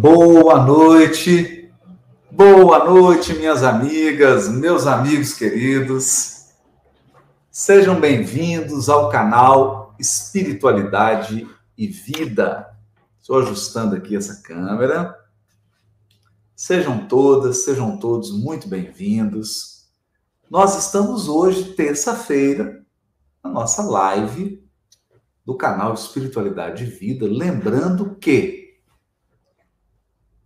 Boa noite, boa noite, minhas amigas, meus amigos queridos. Sejam bem-vindos ao canal Espiritualidade e Vida. Estou ajustando aqui essa câmera. Sejam todas, sejam todos muito bem-vindos. Nós estamos hoje, terça-feira, na nossa live do canal Espiritualidade e Vida, lembrando que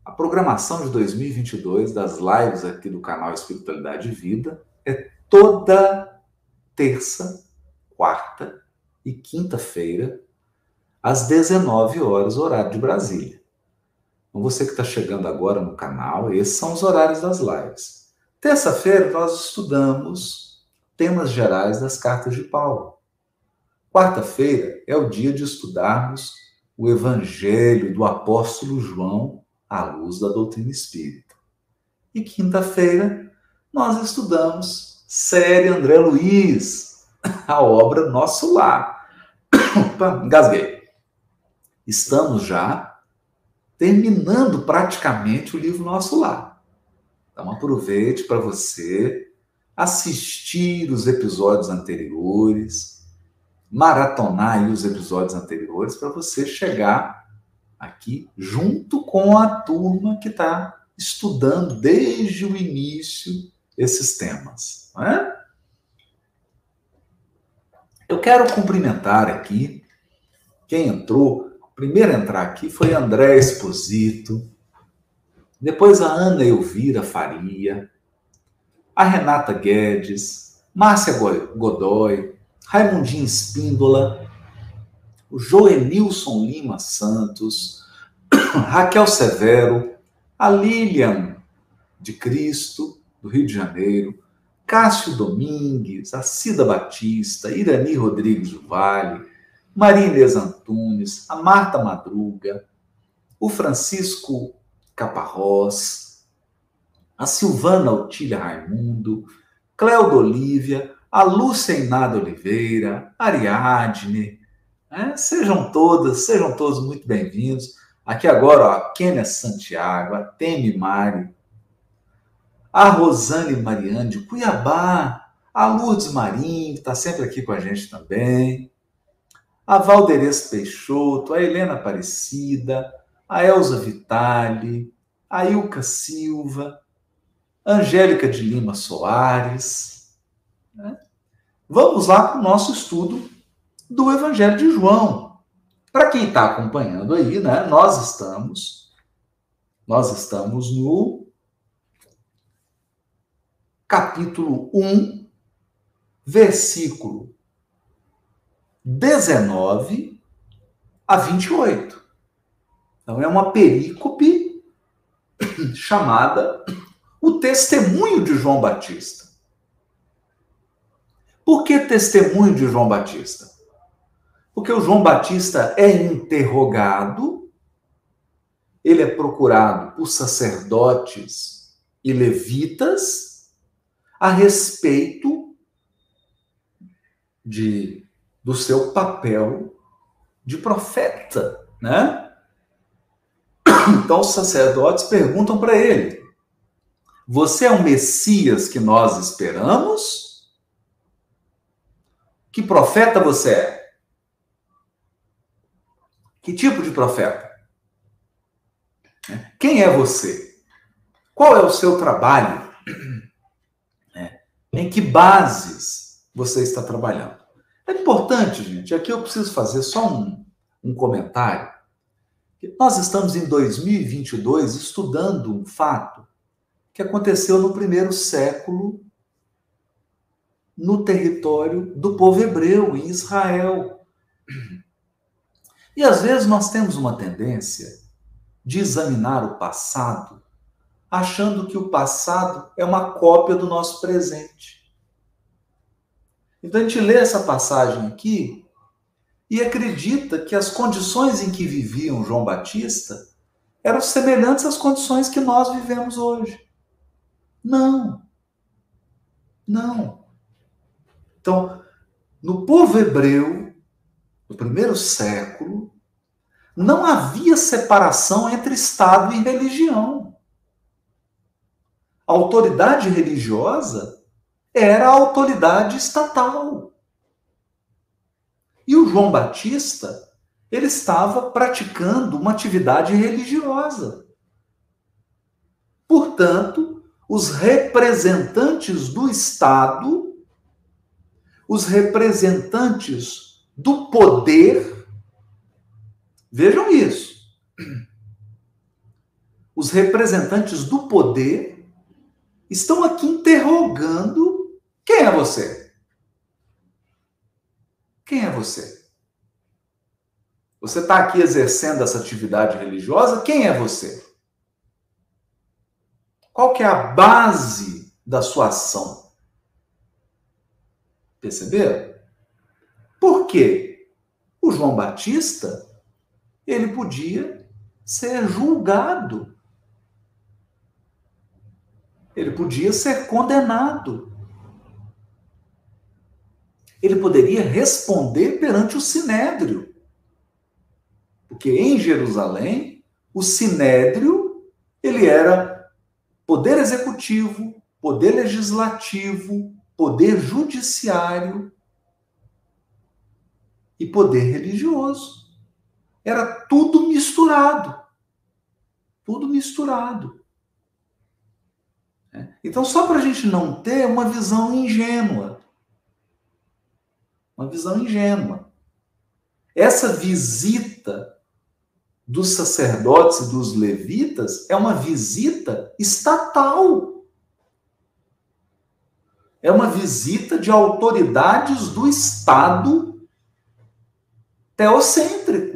a programação de 2022 das lives aqui do canal Espiritualidade e Vida é toda terça, quarta e quinta-feira, às 19 horas, horário de Brasília. Então, você que está chegando agora no canal, esses são os horários das lives. Terça-feira, nós estudamos temas gerais das cartas de Paulo. Quarta-feira é o dia de estudarmos o Evangelho do apóstolo João à luz da doutrina espírita. E quinta-feira nós estudamos série André Luiz, a obra Nosso Lar. Opa, engasguei. Estamos já terminando praticamente o livro Nosso Lar. Então aproveite para você assistir os episódios anteriores, maratonar os episódios anteriores para você chegar aqui, junto com a turma que está estudando desde o início esses temas. Não é? Eu quero cumprimentar aqui quem entrou. Primeiro a entrar aqui foi André Esposito, depois a Ana Elvira Faria, a Renata Guedes, Márcia Godoy, Raimundinho Espíndola, o Joenilson Lima Santos, Raquel Severo, a Lilian de Cristo, do Rio de Janeiro, Cássio Domingues, a Cida Batista, Irani Rodrigues do Vale, Maria Inês Antunes, a Marta Madruga, o Francisco Caparrós, a Silvana Otília Raimundo, Cléudia Olívia, a Lúcia Inada Oliveira, Ariadne, é, sejam todas, sejam todos muito bem-vindos. Aqui agora, ó, a Kênia Santiago, a Temi Mari, a Rosane Mariane de Cuiabá, a Lourdes Marim, que está sempre aqui com a gente também, a Valderez Peixoto, a Helena Aparecida, a Elza Vitali, a Ilka Silva, Angélica de Lima Soares. Né? Vamos lá para o nosso estudo do Evangelho de João. Para quem está acompanhando aí, né, nós estamos nós estamos no capítulo 1, versículo 19 a 28. Então é uma perícope chamada o testemunho de João Batista. Por que testemunho de João Batista? Porque o João Batista é interrogado, ele é procurado por sacerdotes e levitas a respeito de do seu papel de profeta, né? Então os sacerdotes perguntam para ele: Você é o Messias que nós esperamos? Que profeta você é? Que tipo de profeta? Quem é você? Qual é o seu trabalho? É. Em que bases você está trabalhando? É importante, gente, aqui eu preciso fazer só um, um comentário. Nós estamos em 2022 estudando um fato que aconteceu no primeiro século no território do povo hebreu, em Israel. E às vezes nós temos uma tendência de examinar o passado achando que o passado é uma cópia do nosso presente. Então a gente lê essa passagem aqui e acredita que as condições em que viviam João Batista eram semelhantes às condições que nós vivemos hoje. Não. Não. Então, no povo hebreu, no primeiro século, não havia separação entre Estado e religião. A autoridade religiosa era a autoridade estatal. E o João Batista, ele estava praticando uma atividade religiosa. Portanto, os representantes do Estado, os representantes do poder, vejam isso. Os representantes do poder estão aqui interrogando quem é você? Quem é você? Você está aqui exercendo essa atividade religiosa? Quem é você? Qual que é a base da sua ação? Perceberam? Por quê? O João Batista, ele podia ser julgado. Ele podia ser condenado. Ele poderia responder perante o sinédrio. Porque em Jerusalém, o sinédrio, ele era poder executivo, poder legislativo, poder judiciário e poder religioso. Era tudo misturado. Tudo misturado. É. Então, só para a gente não ter uma visão ingênua. Uma visão ingênua. Essa visita dos sacerdotes e dos levitas é uma visita estatal. É uma visita de autoridades do Estado teocêntrico.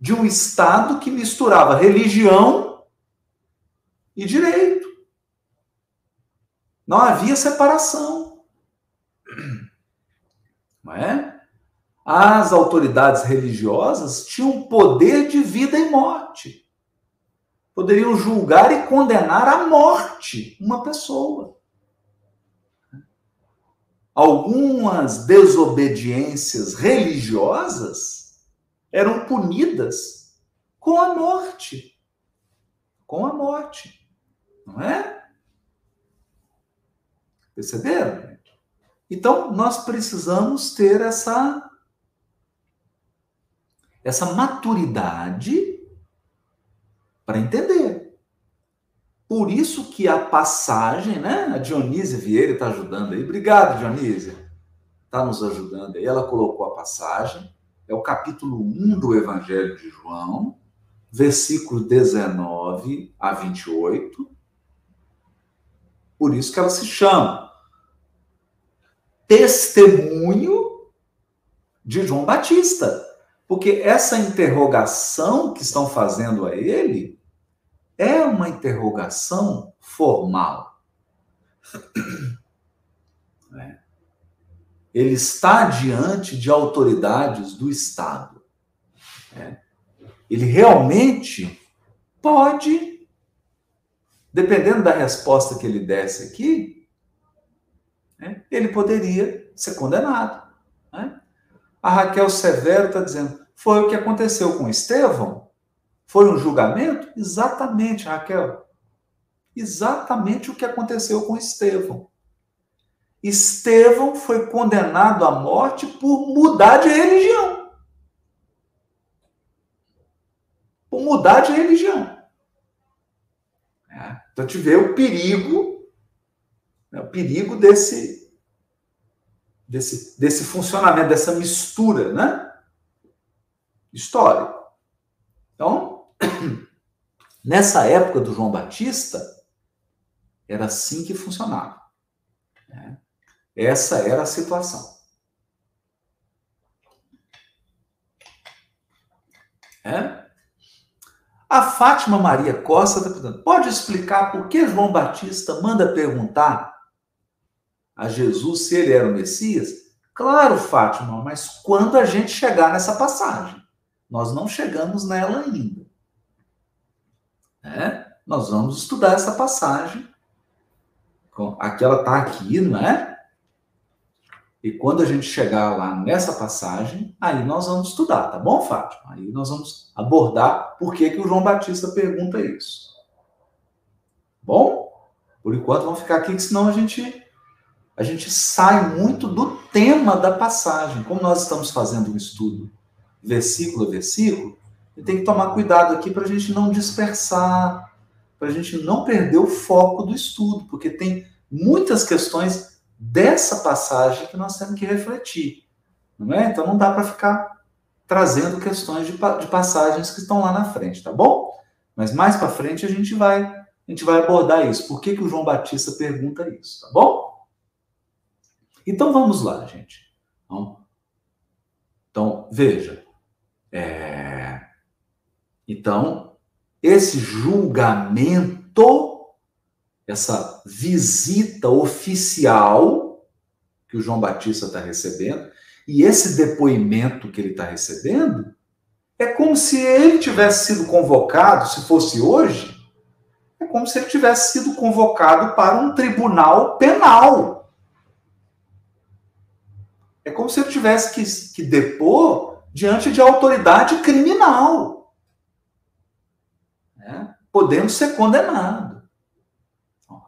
De um Estado que misturava religião e direito. Não havia separação. Não é? as autoridades religiosas tinham poder de vida e morte. Poderiam julgar e condenar à morte uma pessoa. Algumas desobediências religiosas eram punidas com a morte. Com a morte. Não é? Perceberam? Então, nós precisamos ter essa essa maturidade para entender. Por isso que a passagem, né? A Dionísia Vieira está ajudando aí. Obrigado, Dionísia. Está nos ajudando aí. Ela colocou a passagem. É o capítulo 1 do Evangelho de João, versículo 19 a 28. Por isso que ela se chama Testemunho de João Batista. Porque essa interrogação que estão fazendo a ele é uma interrogação formal. É. Ele está diante de autoridades do Estado. É. Ele realmente pode, dependendo da resposta que ele desse aqui, é, ele poderia ser condenado. Né? A Raquel Severo está dizendo: foi o que aconteceu com Estevão? Foi um julgamento? Exatamente, Raquel. Exatamente o que aconteceu com Estevão. Estevão foi condenado à morte por mudar de religião. Por mudar de religião. É. Então, te vê o perigo, né, o perigo desse desse, desse funcionamento, dessa mistura, né? Histórico. Então, nessa época do João Batista, era assim que funcionava. Né? Essa era a situação. É? A Fátima Maria Costa está perguntando: pode explicar por que João Batista manda perguntar a Jesus se ele era o Messias? Claro, Fátima, mas quando a gente chegar nessa passagem, nós não chegamos nela ainda. É? Nós vamos estudar essa passagem. Aqui ela está aqui, não é? E quando a gente chegar lá nessa passagem, aí nós vamos estudar, tá bom, Fátima? Aí nós vamos abordar por que, que o João Batista pergunta isso. Bom? Por enquanto vamos ficar aqui, senão a gente a gente sai muito do tema da passagem. Como nós estamos fazendo um estudo versículo a versículo, tem que tomar cuidado aqui para a gente não dispersar, para a gente não perder o foco do estudo, porque tem muitas questões dessa passagem que nós temos que refletir. Não é? Então não dá para ficar trazendo questões de, de, passagens que estão lá na frente, tá bom? Mas mais para frente a gente vai a gente vai abordar isso. Por que, que o João Batista pergunta isso, tá bom? Então vamos lá, gente. Então, então veja. É... Então, esse julgamento, essa visita oficial que o João Batista está recebendo, e esse depoimento que ele está recebendo, é como se ele tivesse sido convocado, se fosse hoje, é como se ele tivesse sido convocado para um tribunal penal. É como se ele tivesse que, que depor diante de autoridade criminal, né? podendo ser condenado.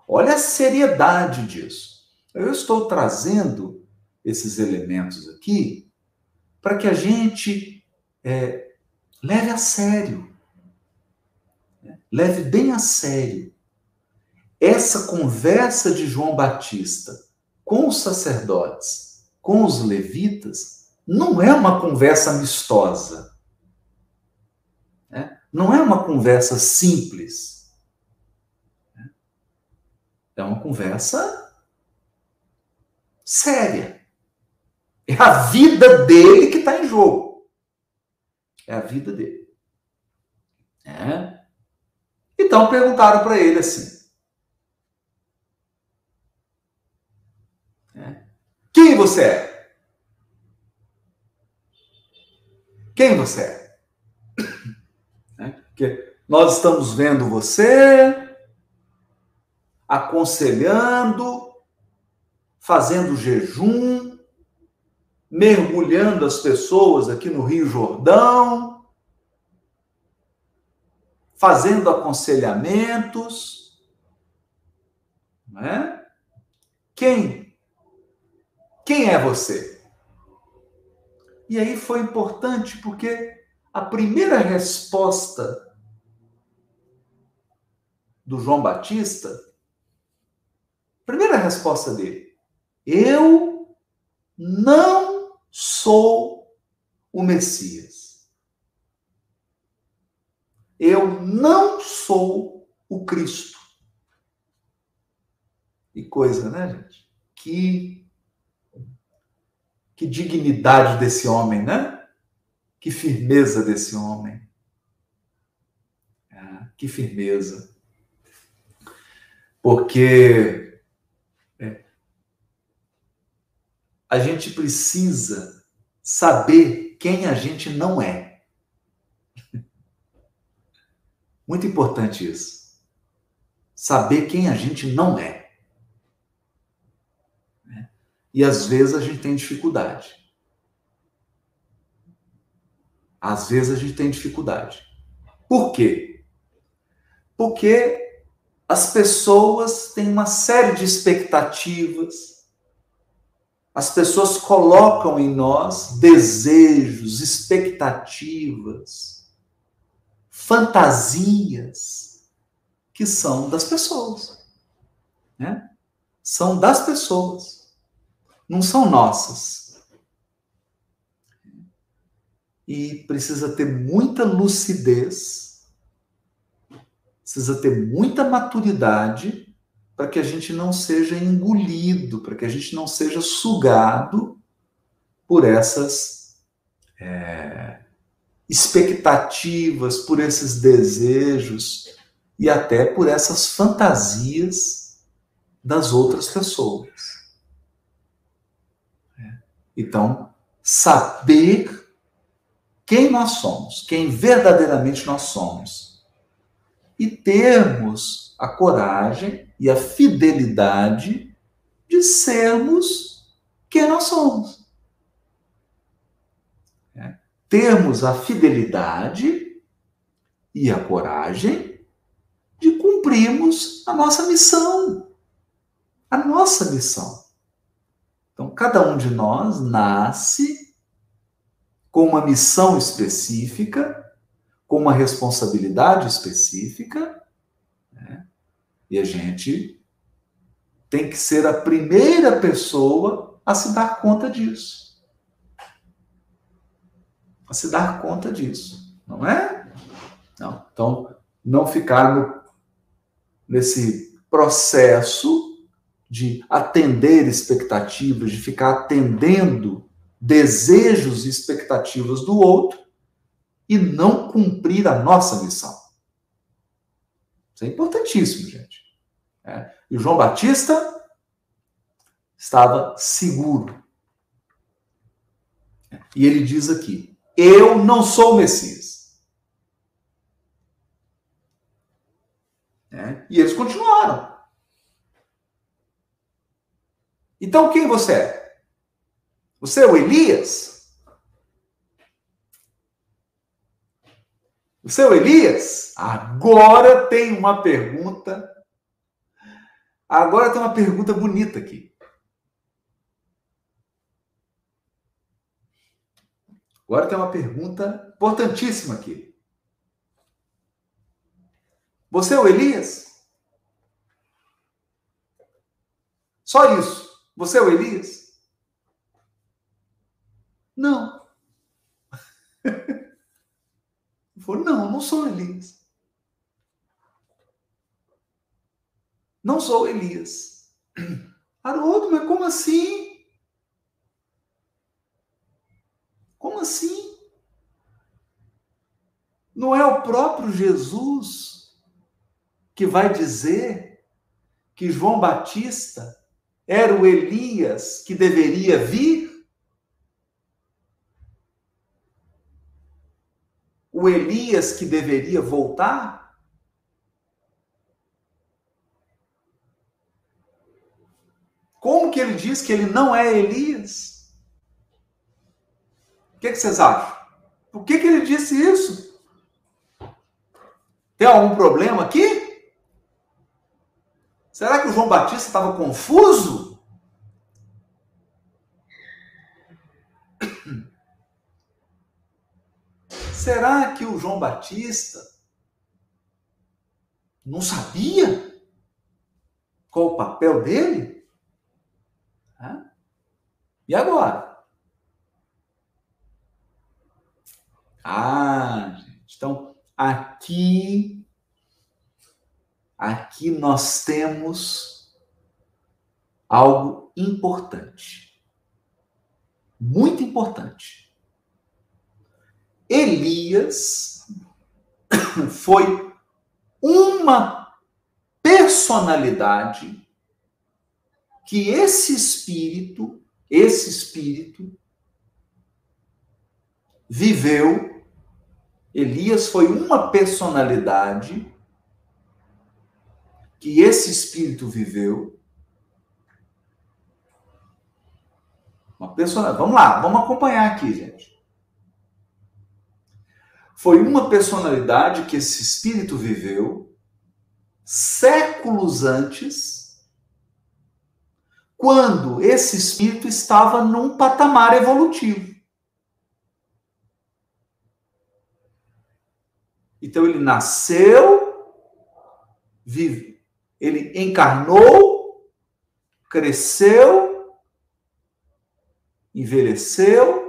Olha a seriedade disso. Eu estou trazendo esses elementos aqui para que a gente é, leve a sério, né? leve bem a sério essa conversa de João Batista com os sacerdotes com os levitas não é uma conversa amistosa. Né? Não é uma conversa simples. É uma conversa séria. É a vida dele que está em jogo. É a vida dele. É. Então perguntaram para ele assim: Quem você é? Quem você é? é? Porque nós estamos vendo você aconselhando, fazendo jejum, mergulhando as pessoas aqui no Rio Jordão, fazendo aconselhamentos, não é? Quem quem é você? E aí foi importante porque a primeira resposta do João Batista, primeira resposta dele, eu não sou o Messias. Eu não sou o Cristo. E coisa, né, gente? Que que dignidade desse homem, né? Que firmeza desse homem. É, que firmeza. Porque é, a gente precisa saber quem a gente não é. Muito importante isso. Saber quem a gente não é. E às vezes a gente tem dificuldade. Às vezes a gente tem dificuldade. Por quê? Porque as pessoas têm uma série de expectativas, as pessoas colocam em nós desejos, expectativas, fantasias que são das pessoas, né? São das pessoas não são nossas. E precisa ter muita lucidez, precisa ter muita maturidade para que a gente não seja engolido, para que a gente não seja sugado por essas é, expectativas, por esses desejos e até por essas fantasias das outras pessoas. Então, saber quem nós somos, quem verdadeiramente nós somos, e termos a coragem e a fidelidade de sermos quem nós somos. É. Termos a fidelidade e a coragem de cumprirmos a nossa missão. A nossa missão. Então, cada um de nós nasce com uma missão específica, com uma responsabilidade específica? E a gente tem que ser a primeira pessoa a se dar conta disso. A se dar conta disso, não é? Não. Então, não ficar no, nesse processo de atender expectativas, de ficar atendendo desejos e expectativas do outro e não cumprir a nossa missão. Isso é importantíssimo, gente. É. E o João Batista estava seguro. E ele diz aqui: Eu não sou o Messias. É. E eles continuaram. Então quem você é? Você é o Elias? O Elias? Agora tem uma pergunta. Agora tem uma pergunta bonita aqui. Agora tem uma pergunta importantíssima aqui. Você é o Elias? Só isso. Você é o Elias? Não. Ele falou, não, não sou Elias. Não sou Elias. Haroldo, mas como assim? Como assim? Não é o próprio Jesus que vai dizer que João Batista era o Elias que deveria vir? Elias que deveria voltar? Como que ele diz que ele não é Elias? O que, que vocês acham? Por que, que ele disse isso? Tem algum problema aqui? Será que o João Batista estava confuso? Será que o João Batista não sabia qual o papel dele? E agora? Ah, gente, então aqui aqui nós temos algo importante. Muito importante. Elias foi uma personalidade que esse espírito, esse espírito viveu. Elias foi uma personalidade que esse espírito viveu. Uma pessoa, vamos lá, vamos acompanhar aqui, gente. Foi uma personalidade que esse espírito viveu séculos antes, quando esse espírito estava num patamar evolutivo. Então ele nasceu, vive, ele encarnou, cresceu, envelheceu,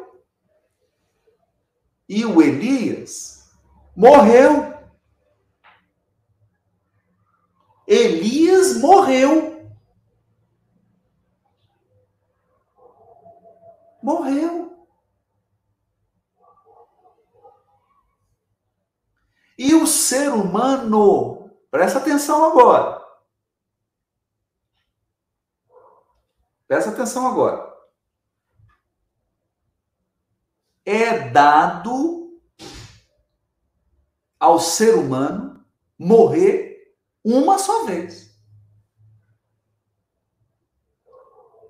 e o Elias morreu. Elias morreu. Morreu. E o ser humano, presta atenção agora. Presta atenção agora. É dado ao ser humano morrer uma só vez.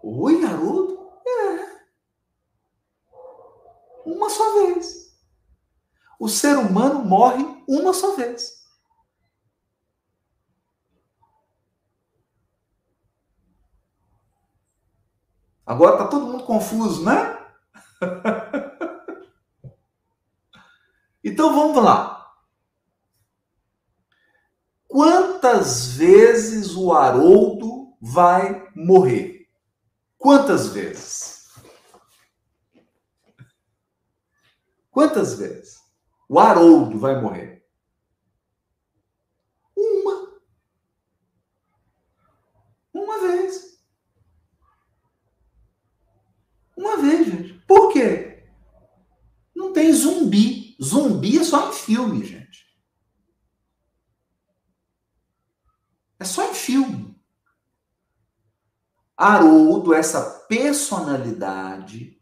Oi, Haroldo? É. Uma só vez. O ser humano morre uma só vez. Agora está todo mundo confuso, né? então vamos lá. Quantas vezes o Haroldo vai morrer? Quantas vezes? Quantas vezes o Haroldo vai morrer? Uma. Uma vez. Uma vez, gente. Por quê? Não tem zumbi. Zumbi é só em filme, gente. É só em filme. Haroldo, essa personalidade,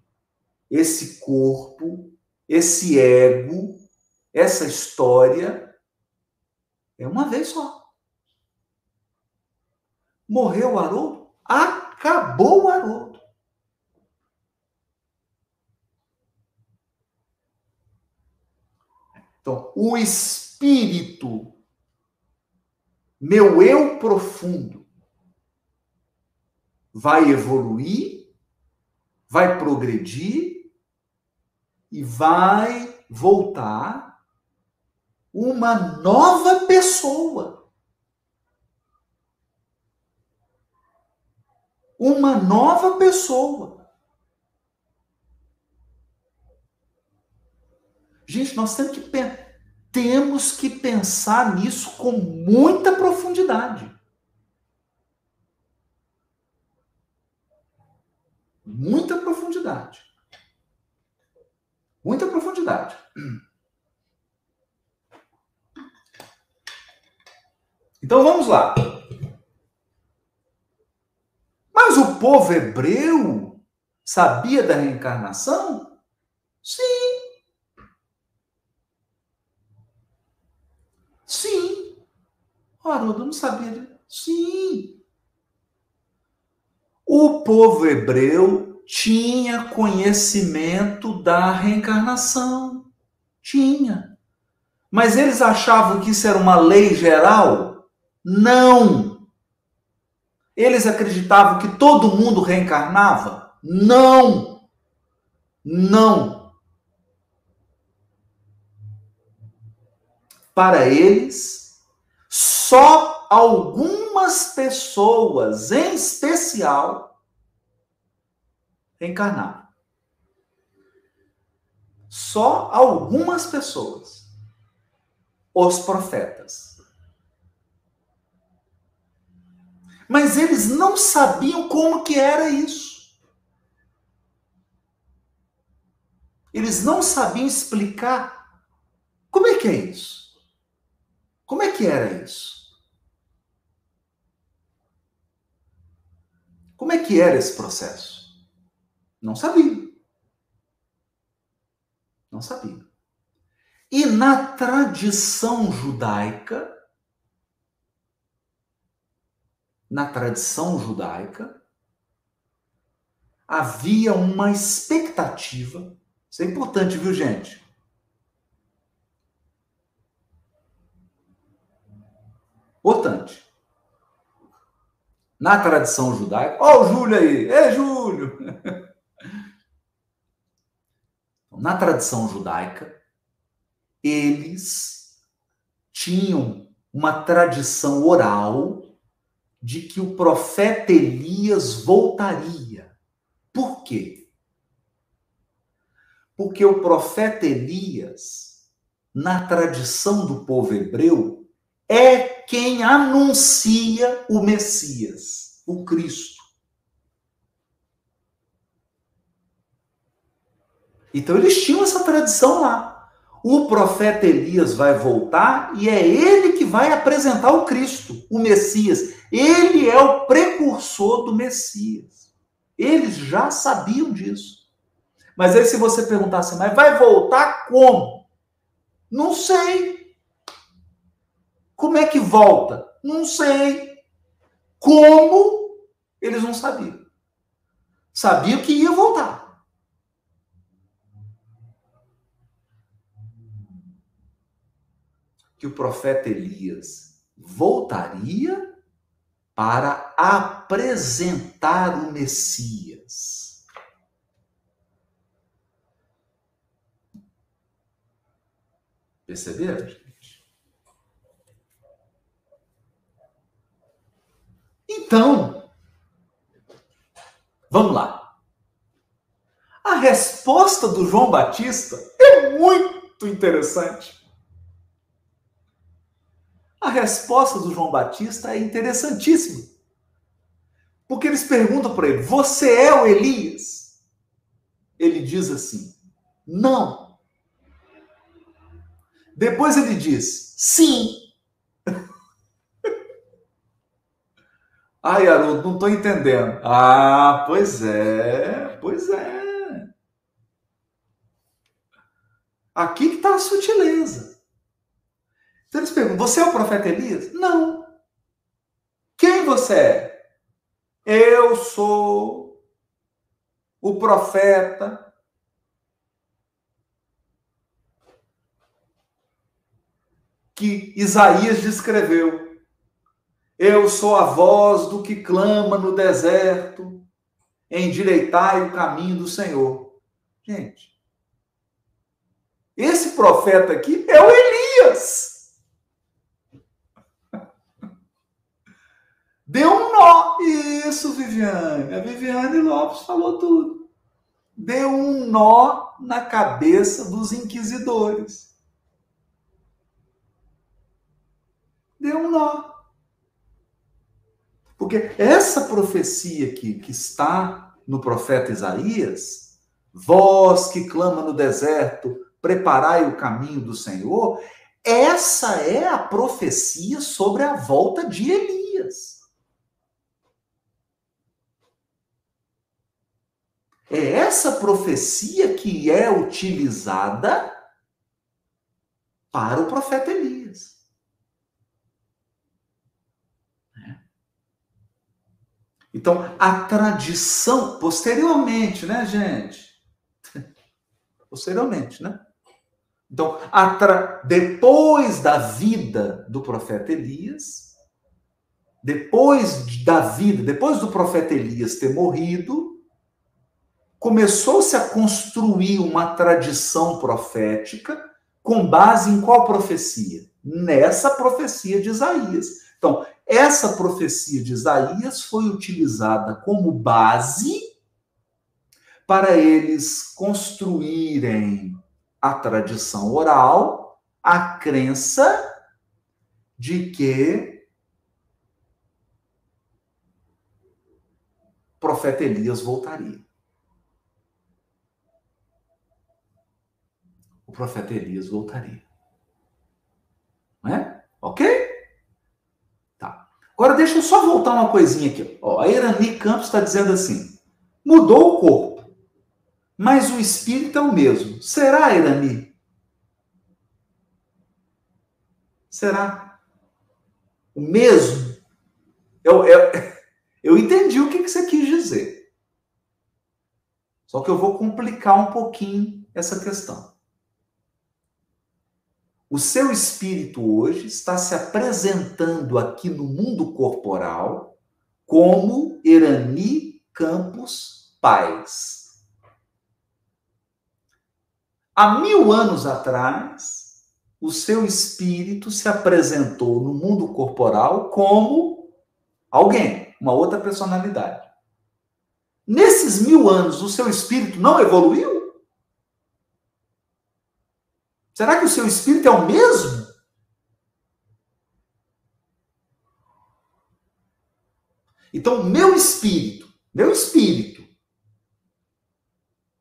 esse corpo, esse ego, essa história, é uma vez só. Morreu o Haroldo? Acabou o Haroldo. Então, o espírito meu eu profundo vai evoluir, vai progredir e vai voltar uma nova pessoa. Uma nova pessoa. Gente, nós temos que pensar temos que pensar nisso com muita profundidade. Muita profundidade. Muita profundidade. Então vamos lá. Mas o povo hebreu sabia da reencarnação? Sim. Haroldo não sabia. Sim. O povo hebreu tinha conhecimento da reencarnação. Tinha. Mas eles achavam que isso era uma lei geral? Não. Eles acreditavam que todo mundo reencarnava? Não. Não. para eles, só algumas pessoas, em especial, encarnaram. Só algumas pessoas. Os profetas. Mas eles não sabiam como que era isso. Eles não sabiam explicar como é que é isso. Como é que era isso? Como é que era esse processo? Não sabia. Não sabia. E na tradição judaica, na tradição judaica, havia uma expectativa. Isso é importante, viu, gente? Importante. Na tradição judaica, ó, o Júlio aí, é Júlio. Na tradição judaica, eles tinham uma tradição oral de que o profeta Elias voltaria. Por quê? Porque o profeta Elias, na tradição do povo hebreu, é quem anuncia o Messias, o Cristo. Então eles tinham essa tradição lá. O profeta Elias vai voltar e é ele que vai apresentar o Cristo, o Messias. Ele é o precursor do Messias. Eles já sabiam disso. Mas aí, se você perguntasse, mas vai voltar como? Não sei. Como é que volta? Não sei. Como? Eles não sabiam. sabia que ia voltar. Que o profeta Elias voltaria para apresentar o Messias. Perceberam, gente? Então, vamos lá. A resposta do João Batista é muito interessante. A resposta do João Batista é interessantíssima. Porque eles perguntam para ele: Você é o Elias? Ele diz assim: Não. Depois ele diz: Sim. Ai, Haroldo, não estou entendendo. Ah, pois é, pois é. Aqui que está a sutileza. Então eles perguntam: Você é o profeta Elias? Não. Quem você é? Eu sou o profeta. Que Isaías descreveu. Eu sou a voz do que clama no deserto, endireitai o caminho do Senhor. Gente, esse profeta aqui é o Elias. Deu um nó. Isso, Viviane. A Viviane Lopes falou tudo. Deu um nó na cabeça dos inquisidores. Deu um nó. Porque essa profecia aqui, que está no profeta Isaías, voz que clama no deserto, preparai o caminho do Senhor, essa é a profecia sobre a volta de Elias. É essa profecia que é utilizada para o profeta Elias. Então, a tradição, posteriormente, né, gente? Posteriormente, né? Então, tra... depois da vida do profeta Elias, depois da vida, depois do profeta Elias ter morrido, começou-se a construir uma tradição profética com base em qual profecia? Nessa profecia de Isaías. Então, essa profecia de Isaías foi utilizada como base para eles construírem a tradição oral, a crença de que o profeta Elias voltaria. o profeta Elias voltaria. Não é? Ok? Agora deixa eu só voltar uma coisinha aqui. Ó, a Irani Campos está dizendo assim: mudou o corpo, mas o espírito é o mesmo. Será, Irani? Será? O mesmo? Eu, eu, eu entendi o que, que você quis dizer. Só que eu vou complicar um pouquinho essa questão. O seu espírito hoje está se apresentando aqui no mundo corporal como Erani Campos Paz. Há mil anos atrás, o seu espírito se apresentou no mundo corporal como alguém, uma outra personalidade. Nesses mil anos, o seu espírito não evoluiu? Será que o seu espírito é o mesmo? Então, meu espírito, meu espírito,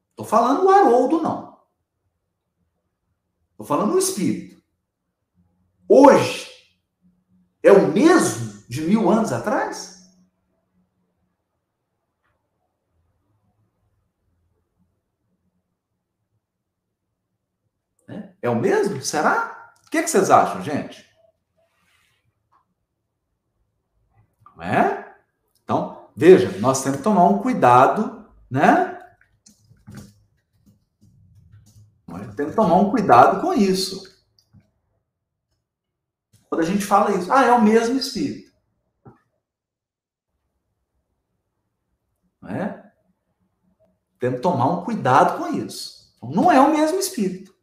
estou falando o Haroldo, não. Estou falando o espírito. Hoje, é o mesmo de mil anos atrás? É o mesmo? Será? O que, é que vocês acham, gente? Não é? Então, veja, nós temos que tomar um cuidado né? Tem que tomar um cuidado com isso. Quando a gente fala isso, ah, é o mesmo espírito. Não é? Tem que tomar um cuidado com isso. Não é o mesmo espírito.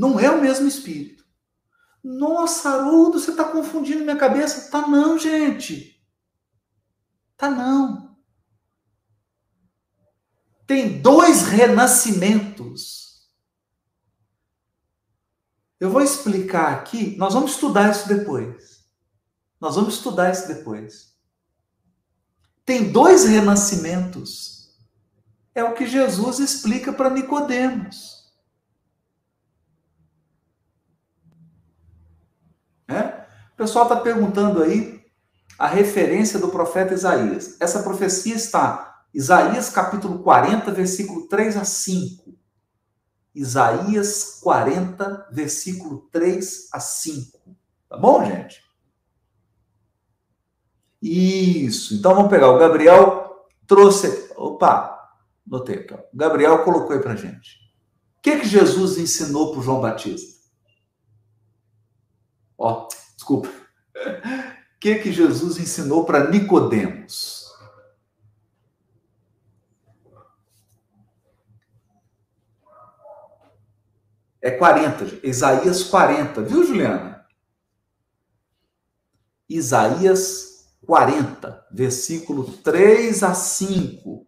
Não é o mesmo espírito. Nossa, Haroldo, você está confundindo minha cabeça? Tá não, gente. Tá não. Tem dois renascimentos. Eu vou explicar aqui, nós vamos estudar isso depois. Nós vamos estudar isso depois. Tem dois renascimentos. É o que Jesus explica para Nicodemos. É? O pessoal está perguntando aí a referência do profeta Isaías. Essa profecia está Isaías capítulo 40, versículo 3 a 5. Isaías 40, versículo 3 a 5. Tá bom, gente? Isso. Então vamos pegar. O Gabriel trouxe. Opa, notei aqui. O Gabriel colocou aí pra gente. O que, que Jesus ensinou para João Batista? Ó, desculpa. O que que Jesus ensinou para Nicodemos? É 40, Isaías 40, viu, Juliana? Isaías 40, versículo 3 a 5.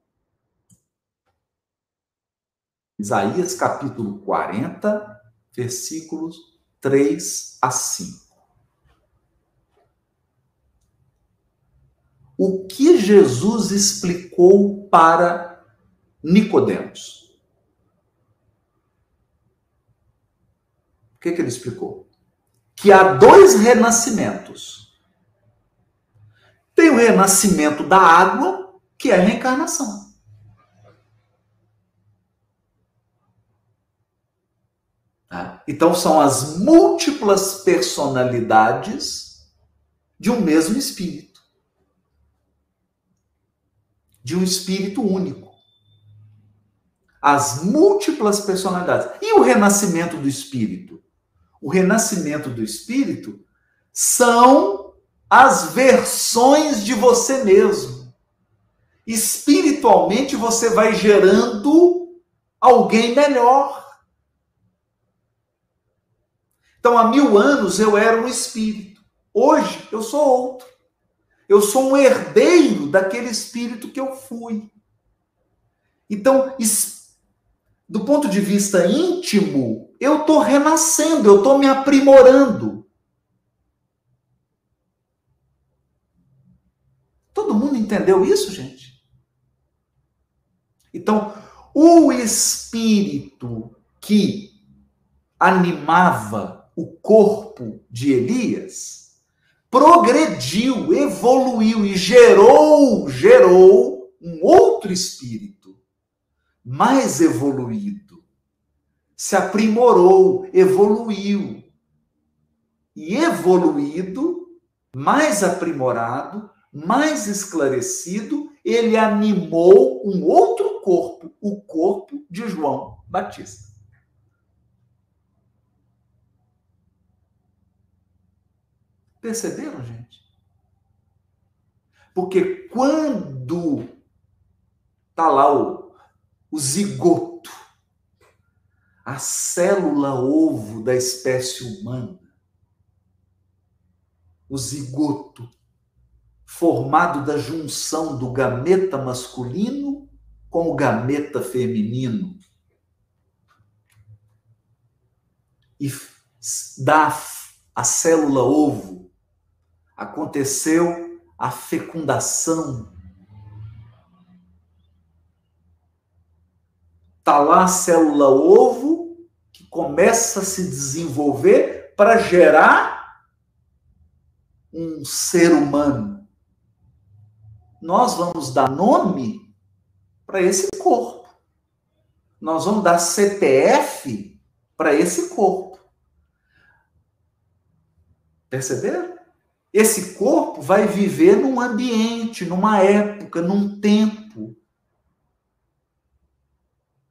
Isaías capítulo 40, versículos 3 a 5. O que Jesus explicou para Nicodemos? O que, que ele explicou? Que há dois renascimentos. Tem o renascimento da água, que é a reencarnação. Tá? Então são as múltiplas personalidades de um mesmo espírito de um espírito único. As múltiplas personalidades. E o renascimento do espírito? O renascimento do espírito são as versões de você mesmo. Espiritualmente você vai gerando alguém melhor. Então, há mil anos eu era um espírito. Hoje eu sou outro. Eu sou um herdeiro daquele espírito que eu fui. Então, do ponto de vista íntimo, eu estou renascendo, eu estou me aprimorando. Todo mundo entendeu isso, gente? Então, o espírito que animava o corpo de Elias progrediu, evoluiu e gerou, gerou um outro espírito mais evoluído. Se aprimorou, evoluiu. E evoluído, mais aprimorado, mais esclarecido, ele animou um outro corpo, o corpo de João Batista. Perceberam, gente? Porque quando tá lá o, o zigoto, a célula ovo da espécie humana, o zigoto, formado da junção do gameta masculino com o gameta feminino, e dá a célula ovo aconteceu a fecundação. Está lá a célula ovo que começa a se desenvolver para gerar um ser humano. Nós vamos dar nome para esse corpo. Nós vamos dar CPF para esse corpo. Perceberam? Esse corpo vai viver num ambiente, numa época, num tempo.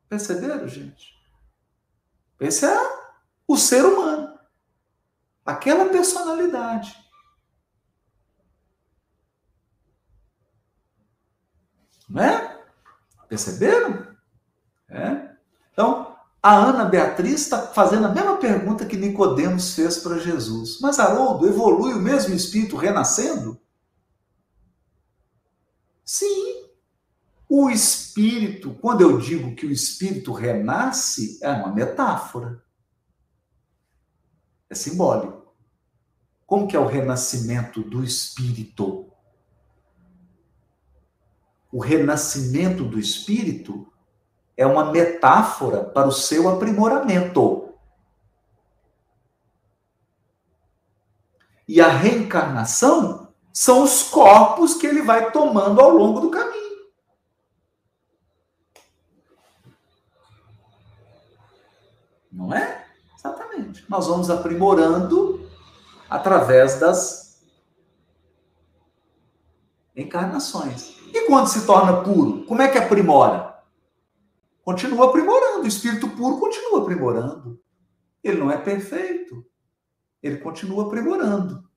Perceberam, gente? Esse é o ser humano. Aquela personalidade. Não é? Perceberam? É? Então, a Ana Beatriz está fazendo a mesma pergunta que Nicodemos fez para Jesus. Mas Haroldo, evolui o mesmo espírito renascendo? Sim. O espírito, quando eu digo que o espírito renasce, é uma metáfora. É simbólico. Como que é o renascimento do espírito? O renascimento do espírito é uma metáfora para o seu aprimoramento. E a reencarnação são os corpos que ele vai tomando ao longo do caminho. Não é? Exatamente. Nós vamos aprimorando através das encarnações. E quando se torna puro, como é que aprimora? Continua aprimorando. O espírito puro continua aprimorando. Ele não é perfeito. Ele continua aprimorando.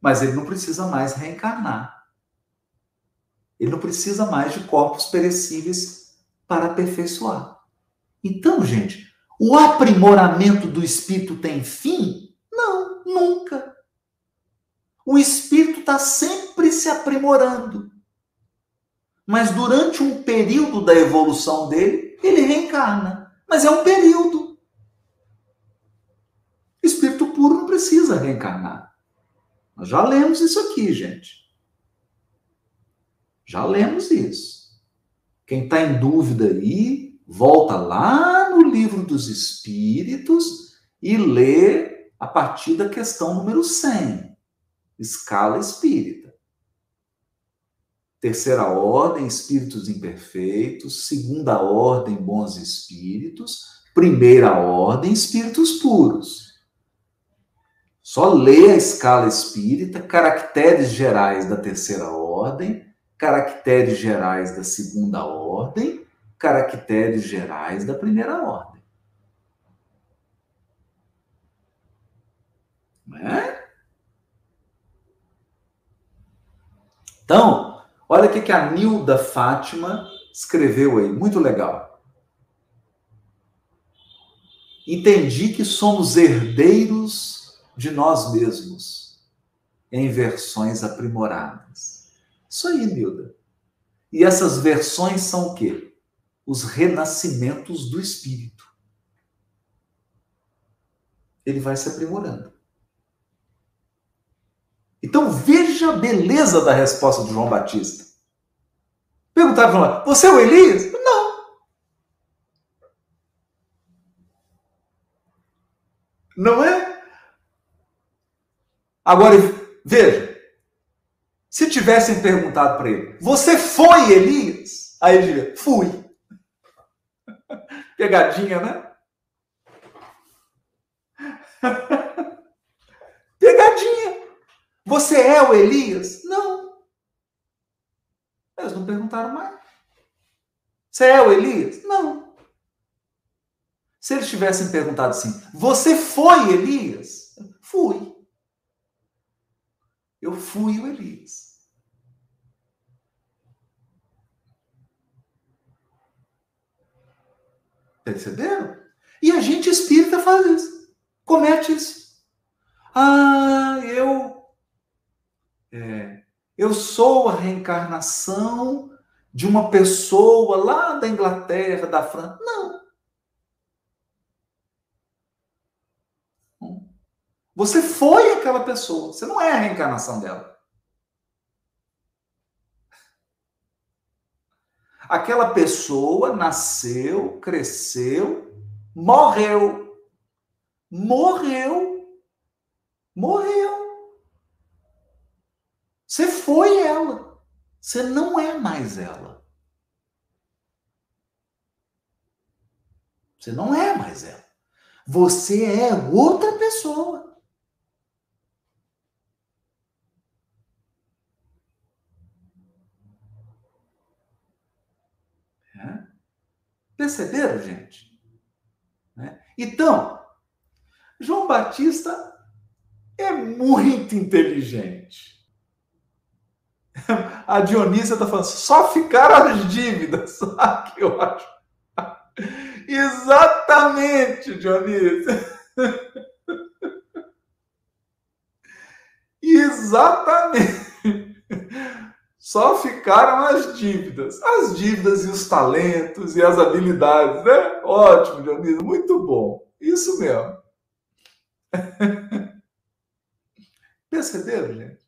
Mas ele não precisa mais reencarnar. Ele não precisa mais de corpos perecíveis para aperfeiçoar. Então, gente, o aprimoramento do espírito tem fim? Não, nunca. O espírito está sempre se aprimorando mas durante um período da evolução dele, ele reencarna. Mas é um período. Espírito puro não precisa reencarnar. Nós já lemos isso aqui, gente. Já lemos isso. Quem está em dúvida aí, volta lá no livro dos Espíritos e lê a partir da questão número 100, escala espírita terceira ordem, espíritos imperfeitos, segunda ordem, bons espíritos, primeira ordem, espíritos puros. Só lê a escala espírita, caracteres gerais da terceira ordem, caracteres gerais da segunda ordem, caracteres gerais da primeira ordem. Não é? Então, Olha o que a Nilda Fátima escreveu aí, muito legal. Entendi que somos herdeiros de nós mesmos, em versões aprimoradas. Isso aí, Nilda. E essas versões são o quê? Os renascimentos do espírito. Ele vai se aprimorando. Então veja a beleza da resposta de João Batista. Perguntaram para João, você é o Elias? Não. Não é? Agora, veja. Se tivessem perguntado para ele, você foi Elias? Aí ele diria, fui. Pegadinha, né? Você é o Elias? Não. Eles não perguntaram mais. Você é o Elias? Não. Se eles tivessem perguntado assim, você foi Elias? Fui. Eu fui o Elias. Perceberam? E a gente espírita faz isso. Comete isso. Ah, eu é, eu sou a reencarnação de uma pessoa lá da Inglaterra, da França. Não. Você foi aquela pessoa, você não é a reencarnação dela. Aquela pessoa nasceu, cresceu, morreu. Morreu. Morreu foi ela. Você não é mais ela. Você não é mais ela. Você é outra pessoa. É? Perceberam, gente? É? Então, João Batista é muito inteligente. A Dionísia está falando, só ficaram as dívidas. que eu acho. Exatamente, Dionísia. Exatamente. Só ficaram as dívidas. As dívidas e os talentos e as habilidades, né? Ótimo, Dionísio, muito bom. Isso mesmo. Perceberam, gente?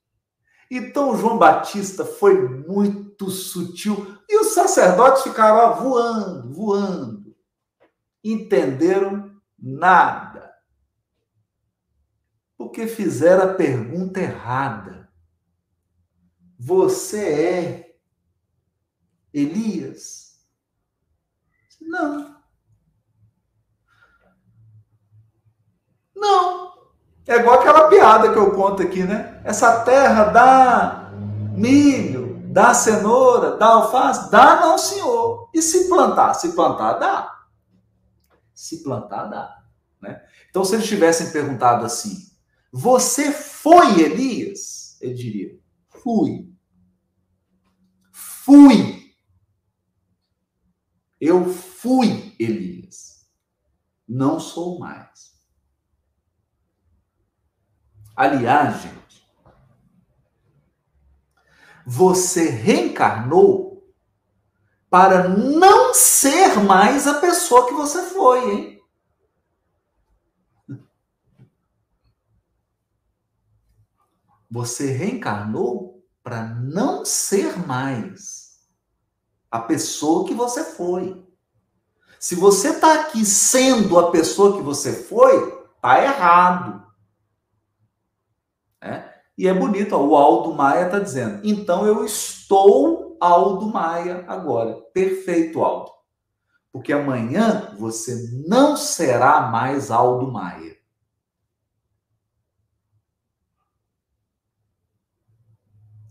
Então João Batista foi muito sutil e os sacerdotes ficaram voando, voando. Entenderam nada. Porque fizeram a pergunta errada. Você é Elias? Não. Não. É igual aquela piada que eu conto aqui, né? Essa terra dá milho, dá cenoura, dá alface? Dá não, senhor. E se plantar? Se plantar, dá. Se plantar, dá. Né? Então, se eles tivessem perguntado assim, você foi Elias? Ele diria, fui. Fui. Eu fui Elias. Não sou mais. Aliás, gente, você reencarnou para não ser mais a pessoa que você foi, hein? Você reencarnou para não ser mais a pessoa que você foi. Se você está aqui sendo a pessoa que você foi, tá errado. E é bonito, ó, o Aldo Maia está dizendo. Então eu estou Aldo Maia agora. Perfeito, Aldo. Porque amanhã você não será mais Aldo Maia.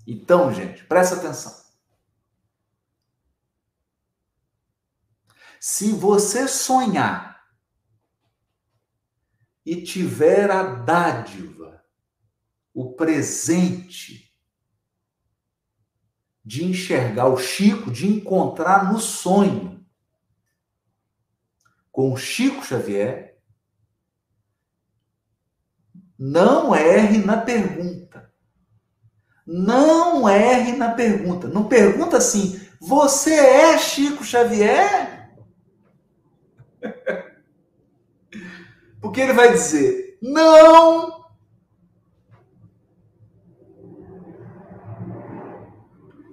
Então, gente, presta atenção. Se você sonhar e tiver a dádiva o presente de enxergar o Chico, de encontrar no sonho com o Chico Xavier, não erre na pergunta. Não erre na pergunta. Não pergunta assim: você é Chico Xavier? Porque ele vai dizer: não,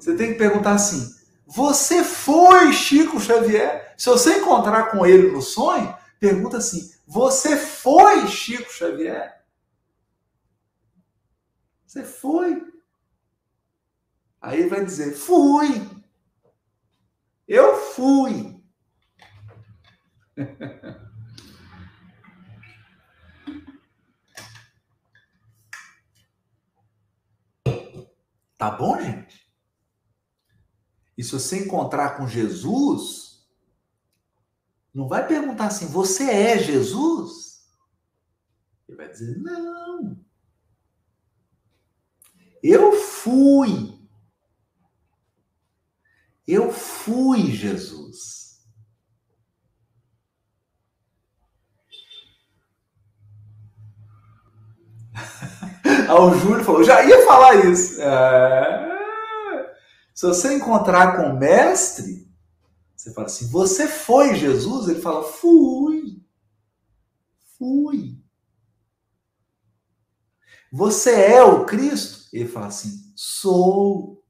Você tem que perguntar assim: você foi Chico Xavier? Se você encontrar com ele no sonho, pergunta assim: você foi Chico Xavier? Você foi? Aí ele vai dizer: fui. Eu fui. tá bom, gente? E se você encontrar com Jesus, não vai perguntar assim: você é Jesus? Ele vai dizer: não. Eu fui. Eu fui Jesus. Aí o Júlio falou: já ia falar isso. É... Se você encontrar com o mestre, você fala assim: Você foi Jesus? Ele fala: Fui. Fui. Você é o Cristo? Ele fala assim: Sou.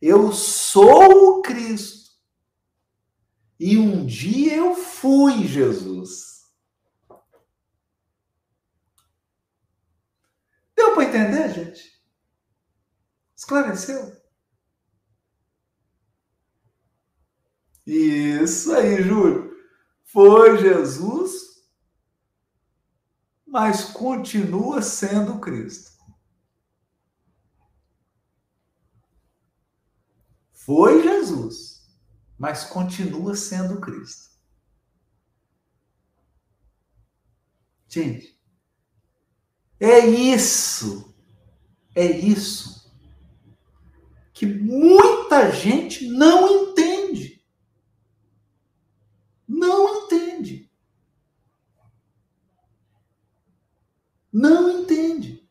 Eu sou o Cristo. E um dia eu fui Jesus. Deu para entender, gente? Esclareceu? Isso aí, Júlio. Foi Jesus, mas continua sendo Cristo. Foi Jesus, mas continua sendo Cristo. Gente, é isso, é isso que muita gente não entende. Não entende. Não entende.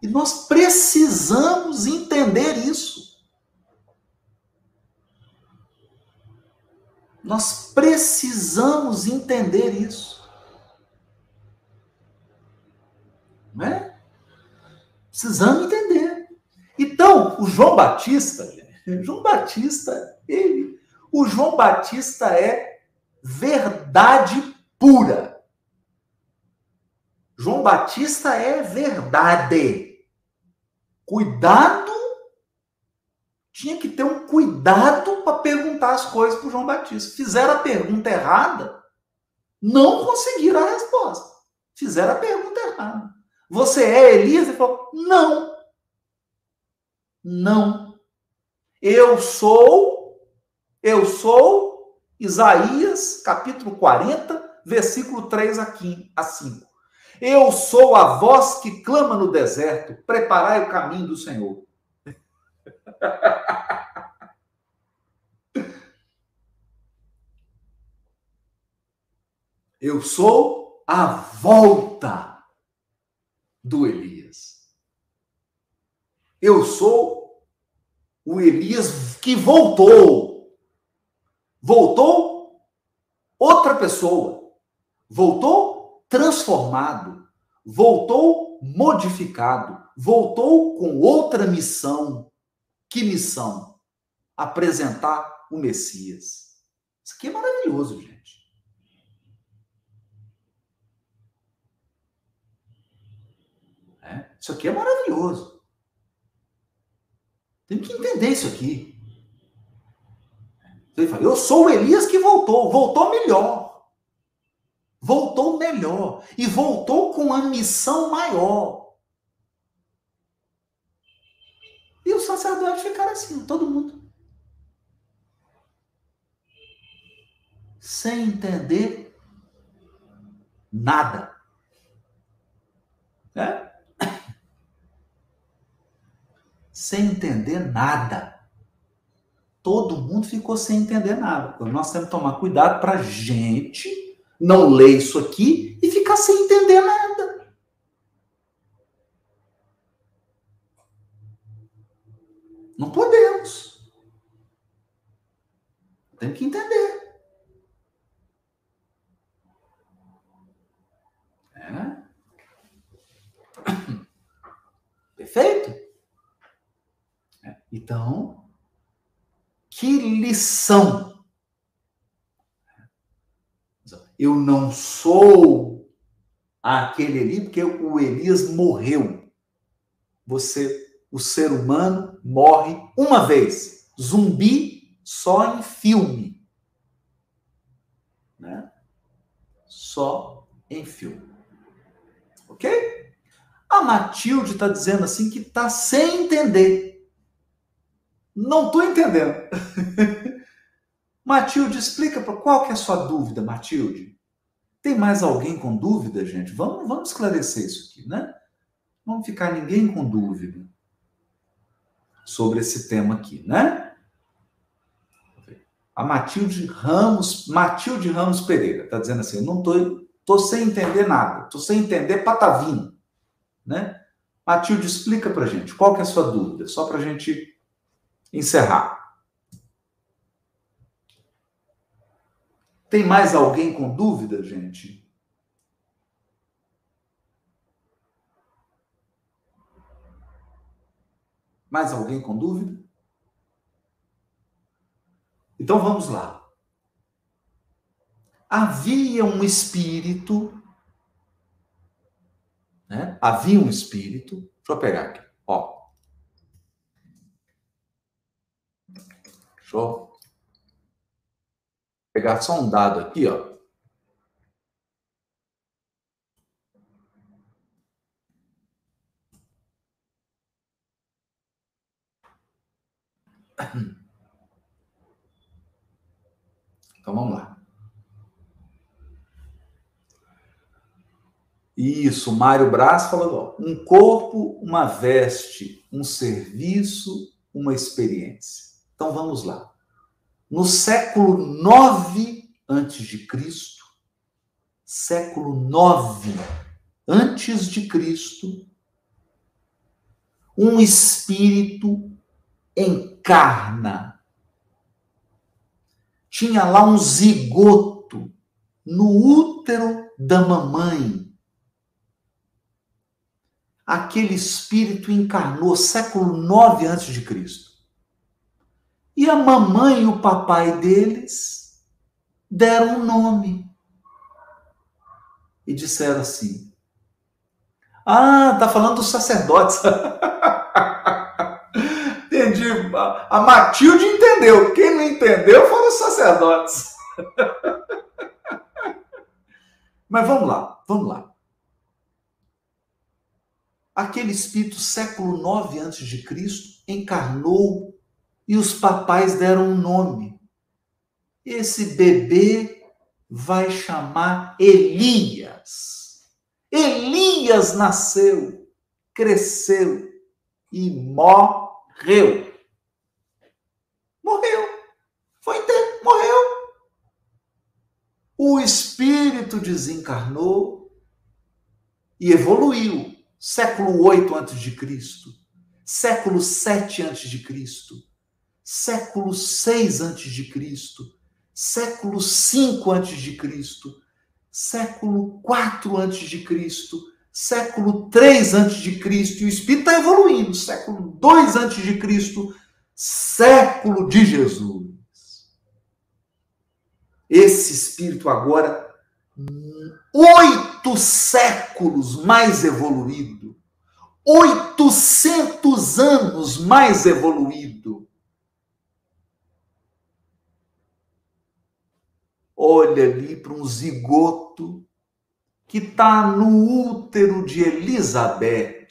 E nós precisamos entender isso. Nós precisamos entender isso. Né? Precisamos entender. Então, o João Batista, João Batista, ele, o João Batista é verdade pura. João Batista é verdade. Cuidado, tinha que ter um cuidado para perguntar as coisas para João Batista. Fizeram a pergunta errada, não conseguiram a resposta. Fizeram a pergunta errada. Você é Elias? Ele falou: Não. Não. Eu sou, eu sou Isaías, capítulo 40, versículo 3 a 5. Eu sou a voz que clama no deserto, preparai o caminho do Senhor. Eu sou a volta do Elias. Eu sou o Elias que voltou. Voltou outra pessoa. Voltou transformado. Voltou modificado. Voltou com outra missão. Que missão? Apresentar o Messias. Isso aqui é maravilhoso, gente. Isso aqui é maravilhoso. Tem que entender isso aqui. Ele fala, eu sou o Elias que voltou, voltou melhor. Voltou melhor. E voltou com a missão maior. E os sacerdotes ficaram assim, todo mundo. Sem entender nada. É? sem entender nada. Todo mundo ficou sem entender nada. Nós temos que tomar cuidado para a gente não ler isso aqui e ficar sem entender nada. Não podemos. Tem que entender. É. Perfeito? Então, que Eu não sou aquele ali, porque o Elias morreu. Você, o ser humano, morre uma vez. Zumbi só em filme. Né? Só em filme. Ok? A Matilde está dizendo assim que está sem entender. Não estou entendendo. Matilde, explica para qual que é a sua dúvida, Matilde. Tem mais alguém com dúvida, gente? Vamos, vamos esclarecer isso aqui, né? Não ficar ninguém com dúvida sobre esse tema aqui, né? A Matilde Ramos, Matilde Ramos Pereira, está dizendo assim: não tô, tô sem entender nada, tô sem entender patavinho, né? Matilde, explica para gente, qual que é a sua dúvida? Só para a gente encerrar. Tem mais alguém com dúvida, gente? Mais alguém com dúvida? Então vamos lá. Havia um espírito, né? Havia um espírito. Deixa eu pegar aqui. Ó, eu pegar só um dado aqui, ó. Então vamos lá. Isso, Mário Braz falou: um corpo, uma veste, um serviço, uma experiência. Então vamos lá. No século 9 antes de Cristo, século 9 antes de Cristo, um espírito encarna. Tinha lá um zigoto no útero da mamãe aquele espírito encarnou século 9 antes de Cristo. E a mamãe e o papai deles deram um nome. E disseram assim: Ah, tá falando dos sacerdotes. Entendi. A Matilde entendeu. Quem não entendeu foram os sacerdotes. Mas vamos lá, vamos lá aquele espírito século 9 antes de Cristo encarnou e os papais deram um nome. Esse bebê vai chamar Elias. Elias nasceu, cresceu e morreu. Morreu. Foi inteiro, morreu. O espírito desencarnou e evoluiu século 8 antes de Cristo, século 7 antes de Cristo, século 6 antes de Cristo, século 5 antes de Cristo, século 4 antes de Cristo, século 3 antes de Cristo, e o espírito está evoluindo, século 2 antes de Cristo, século de Jesus. Esse espírito agora oito séculos mais evoluído, 800 anos mais evoluído. Olha ali para um zigoto que está no útero de Elizabeth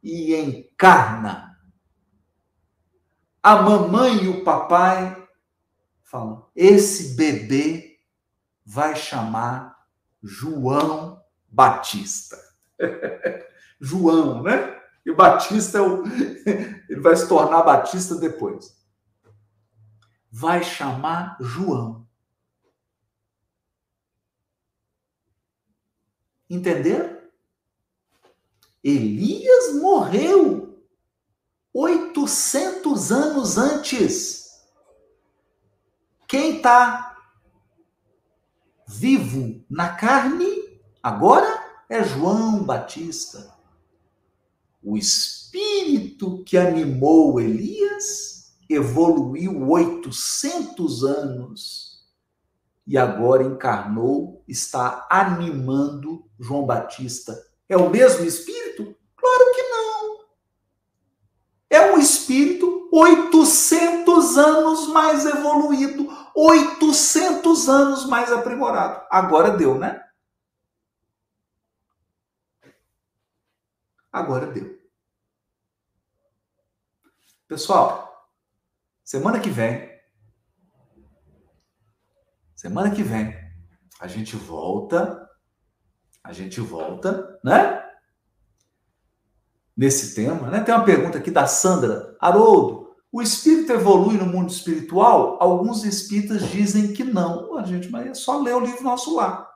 e encarna. A mamãe e o papai falam: esse bebê vai chamar João Batista. João, né? E Batista é o. Ele vai se tornar Batista depois. Vai chamar João. Entenderam? Elias morreu 800 anos antes. Quem está vivo na carne, agora é João Batista. O espírito que animou Elias evoluiu 800 anos e agora encarnou, está animando João Batista. É o mesmo espírito? Claro que não. É um espírito 800 anos mais evoluído, 800 anos mais aprimorado. Agora deu, né? Agora deu. Pessoal, semana que vem, semana que vem, a gente volta, a gente volta, né? Nesse tema, né? Tem uma pergunta aqui da Sandra. Haroldo, o espírito evolui no mundo espiritual? Alguns espíritas dizem que não. A gente, mas é só ler o livro Nosso Lar.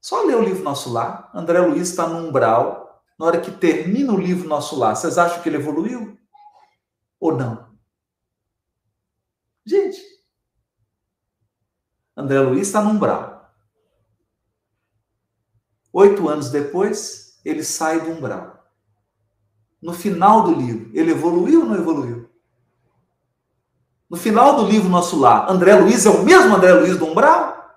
Só ler o livro Nosso Lar. André Luiz está no umbral. Na hora que termina o livro Nosso Lar, vocês acham que ele evoluiu? Ou não? Gente, André Luiz está no umbral. Oito anos depois, ele sai do umbral no final do livro, ele evoluiu ou não evoluiu? No final do livro Nosso Lar, André Luiz é o mesmo André Luiz do Umbral?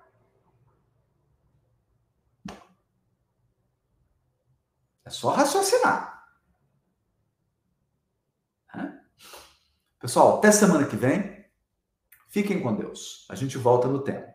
É só raciocinar. Pessoal, até semana que vem. Fiquem com Deus. A gente volta no tema.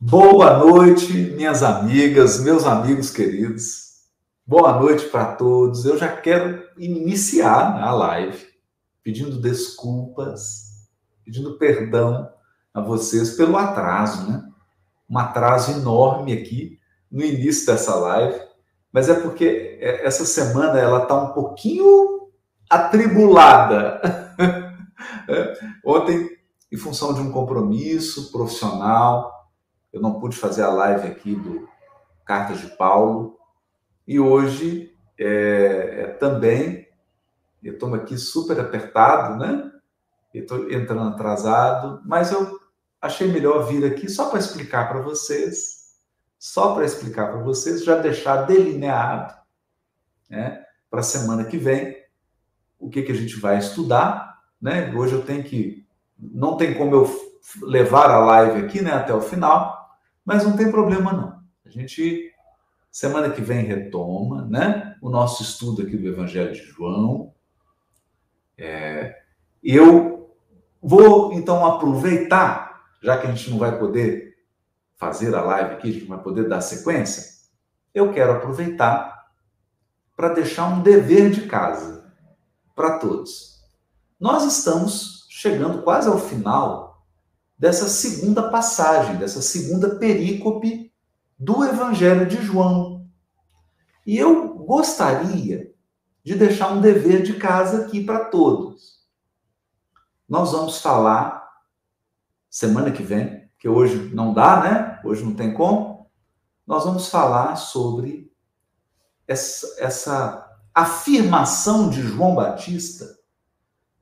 Boa noite, minhas amigas, meus amigos queridos. Boa noite para todos. Eu já quero iniciar a live pedindo desculpas, pedindo perdão a vocês pelo atraso, né? Um atraso enorme aqui no início dessa live, mas é porque essa semana ela está um pouquinho atribulada. É, ontem, em função de um compromisso profissional, eu não pude fazer a live aqui do Cartas de Paulo. E hoje é, é também, eu estou aqui super apertado, né? Estou entrando atrasado, mas eu achei melhor vir aqui só para explicar para vocês, só para explicar para vocês, já deixar delineado, né? Para a semana que vem, o que, que a gente vai estudar, né? Hoje eu tenho que, não tem como eu levar a live aqui, né, até o final, mas não tem problema, não. A gente, semana que vem, retoma né? o nosso estudo aqui do Evangelho de João. É, eu vou, então, aproveitar, já que a gente não vai poder fazer a live aqui, a gente vai poder dar sequência, eu quero aproveitar para deixar um dever de casa para todos. Nós estamos chegando quase ao final dessa segunda passagem, dessa segunda perícope do Evangelho de João. E eu gostaria de deixar um dever de casa aqui para todos. Nós vamos falar semana que vem, que hoje não dá, né? Hoje não tem como. Nós vamos falar sobre essa, essa afirmação de João Batista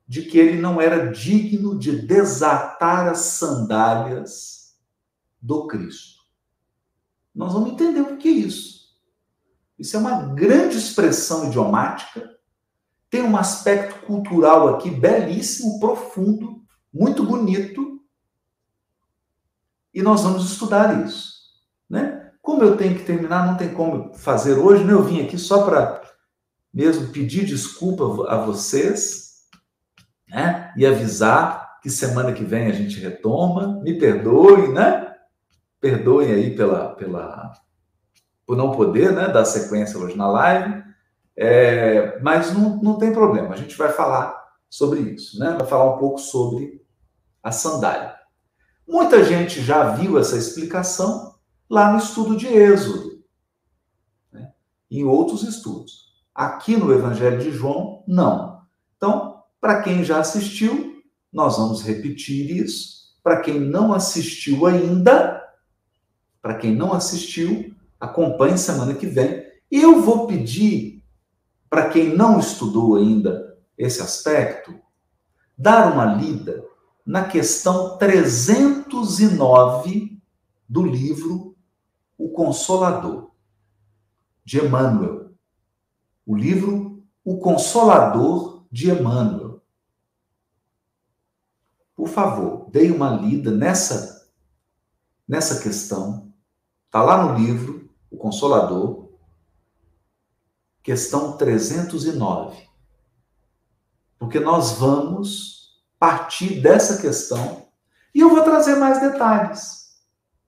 de que ele não era digno de desatar as sandálias do Cristo. Nós vamos entender o que é isso. Isso é uma grande expressão idiomática, tem um aspecto cultural aqui belíssimo, profundo, muito bonito, e nós vamos estudar isso. Né? Como eu tenho que terminar, não tem como fazer hoje, né? eu vim aqui só para mesmo pedir desculpa a vocês, né? E avisar que semana que vem a gente retoma. Me perdoem, né? Perdoem aí pela, pela por não poder, né, dar sequência hoje na live. É, mas não, não tem problema, a gente vai falar sobre isso, né? Vai falar um pouco sobre a sandália. Muita gente já viu essa explicação lá no estudo de Êxodo, né? em outros estudos. Aqui no Evangelho de João, não. Então, para quem já assistiu, nós vamos repetir isso. Para quem não assistiu ainda, para quem não assistiu, acompanhe semana que vem. Eu vou pedir para quem não estudou ainda esse aspecto, dar uma lida na questão 309 do livro O Consolador, de Emmanuel. O livro O Consolador de Emmanuel. Por favor, dê uma lida nessa nessa questão. Está lá no livro O Consolador, questão 309. Porque nós vamos partir dessa questão e eu vou trazer mais detalhes.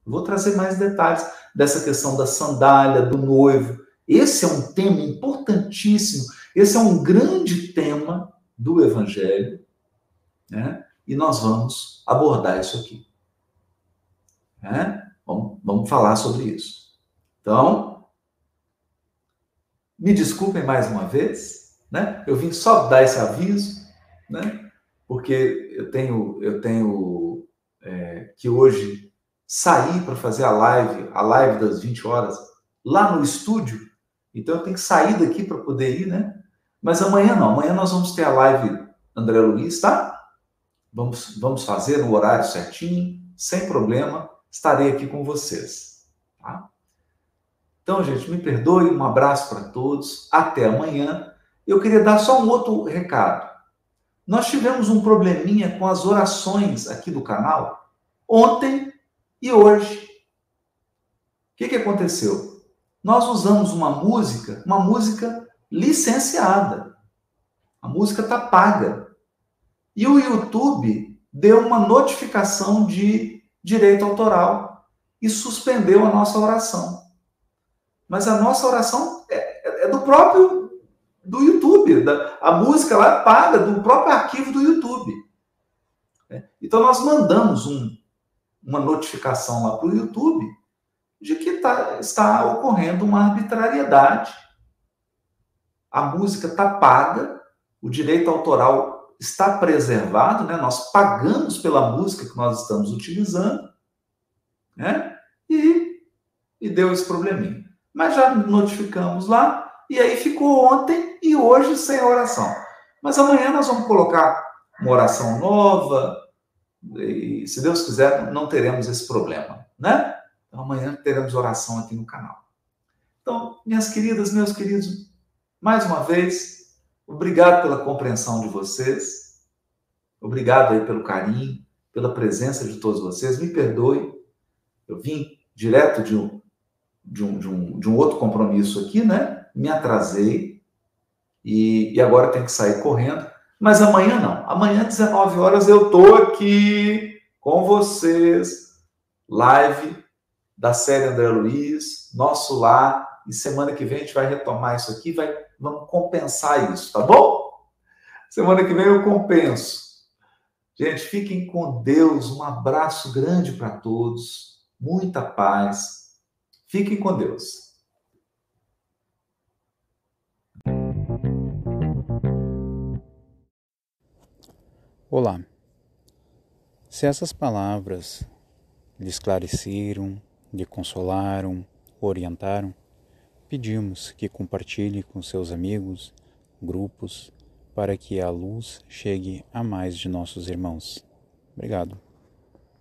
Vou trazer mais detalhes dessa questão da sandália, do noivo. Esse é um tema importantíssimo, esse é um grande tema do Evangelho, né? e nós vamos abordar isso aqui. Né? Vamos, vamos falar sobre isso. Então, me desculpem mais uma vez, né? Eu vim só dar esse aviso, né? Porque eu tenho, eu tenho é, que hoje sair para fazer a live, a live das 20 horas, lá no estúdio. Então eu tenho que sair daqui para poder ir, né? Mas amanhã não. Amanhã nós vamos ter a live André Luiz, tá? Vamos, vamos fazer no horário certinho, sem problema. Estarei aqui com vocês. Tá? Então, gente, me perdoe. Um abraço para todos. Até amanhã. Eu queria dar só um outro recado. Nós tivemos um probleminha com as orações aqui do canal ontem e hoje. O que, que aconteceu? Nós usamos uma música, uma música licenciada. A música está paga. E o YouTube deu uma notificação de direito autoral. e suspendeu a nossa oração. Mas a nossa oração é, é do próprio do YouTube. Da, a música lá é paga do próprio arquivo do YouTube. É. Então nós mandamos um, uma notificação lá para o YouTube de que tá, está ocorrendo uma arbitrariedade. A música está paga, o direito autoral está preservado, né? nós pagamos pela música que nós estamos utilizando, né? e, e deu esse probleminha. Mas já notificamos lá, e aí ficou ontem e hoje sem oração. Mas amanhã nós vamos colocar uma oração nova, e se Deus quiser, não teremos esse problema, né? Então amanhã teremos oração aqui no canal. Então, minhas queridas, meus queridos, mais uma vez, obrigado pela compreensão de vocês. Obrigado aí pelo carinho, pela presença de todos vocês. Me perdoe, eu vim direto de um, de um, de um, de um outro compromisso aqui, né? Me atrasei e, e agora tenho que sair correndo. Mas amanhã não. Amanhã, 19 horas, eu tô aqui com vocês. Live da série André Luiz, nosso lar. E semana que vem a gente vai retomar isso aqui, vai, vamos compensar isso, tá bom? Semana que vem eu compenso. Gente, fiquem com Deus. Um abraço grande para todos. Muita paz. Fiquem com Deus. Olá. Se essas palavras lhe esclareceram, lhe consolaram, orientaram, pedimos que compartilhe com seus amigos, grupos, para que a luz chegue a mais de nossos irmãos. Obrigado.